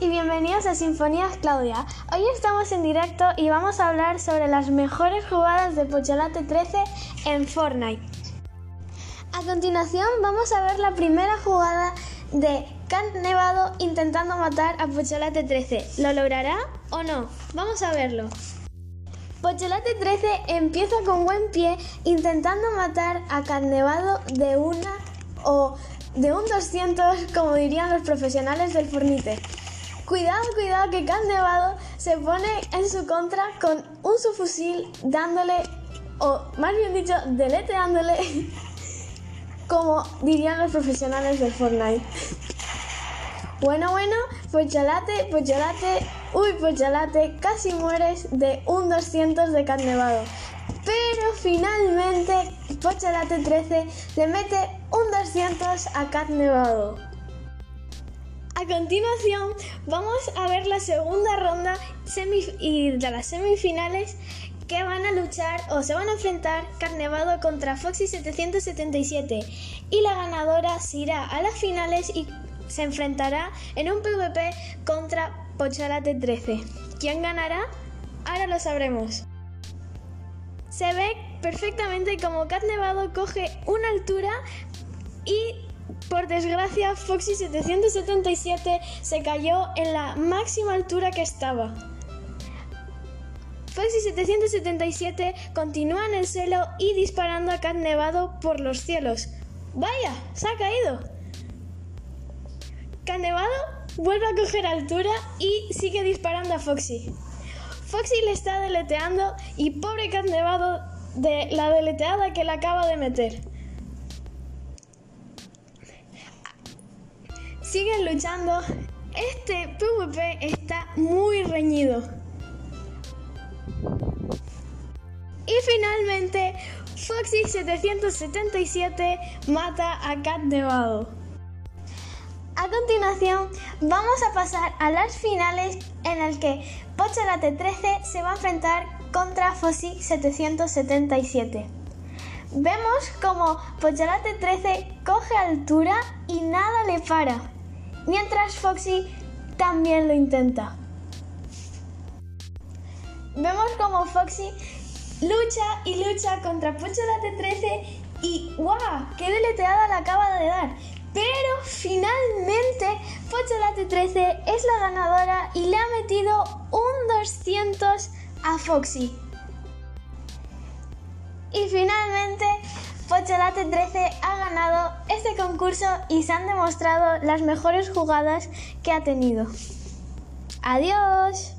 y bienvenidos a Sinfonías Claudia. Hoy estamos en directo y vamos a hablar sobre las mejores jugadas de Pocholate 13 en Fortnite. A continuación vamos a ver la primera jugada de Cat Nevado intentando matar a Pocholate 13. ¿Lo logrará o no? Vamos a verlo. Pocholate 13 empieza con buen pie intentando matar a Cat Nevado de una o de un 200, como dirían los profesionales del Fornite. Cuidado, cuidado, que Can Nevado se pone en su contra con un subfusil dándole, o más bien dicho, deleteándole, como dirían los profesionales del Fortnite. Bueno, bueno, Pocholate, Pocholate, uy, Pocholate, casi mueres de un 200 de Can Nevado. Pero finalmente Pocholate 13 le mete un 200 a Cat Nevado. A continuación vamos a ver la segunda ronda y de las semifinales que van a luchar o se van a enfrentar Cat Nevado contra Foxy 777 y la ganadora se irá a las finales y se enfrentará en un PvP contra Pocholate 13. ¿Quién ganará? Ahora lo sabremos. Se ve perfectamente como Cat Nevado coge una altura y por desgracia Foxy 777 se cayó en la máxima altura que estaba. Foxy 777 continúa en el suelo y disparando a Cat Nevado por los cielos. ¡Vaya! ¡Se ha caído! Cat Nevado vuelve a coger altura y sigue disparando a Foxy. Foxy le está deleteando y pobre Cat Nevado de la deleteada que le acaba de meter. Siguen luchando. Este PvP está muy reñido. Y finalmente, Foxy 777 mata a Cat Nevado. A continuación, vamos a pasar a las finales en el que Pocholate 13 se va a enfrentar contra Foxy 777. Vemos como Pocholate 13 coge altura y nada le para, mientras Foxy también lo intenta. Vemos como Foxy lucha y lucha contra Pocholate 13 y ¡guau! ¡Qué deleteada le acaba de dar! Pero finalmente Pocholate 13 es la ganadora y le ha metido un 200 a Foxy. Y finalmente Pocholate 13 ha concurso y se han demostrado las mejores jugadas que ha tenido. Adiós.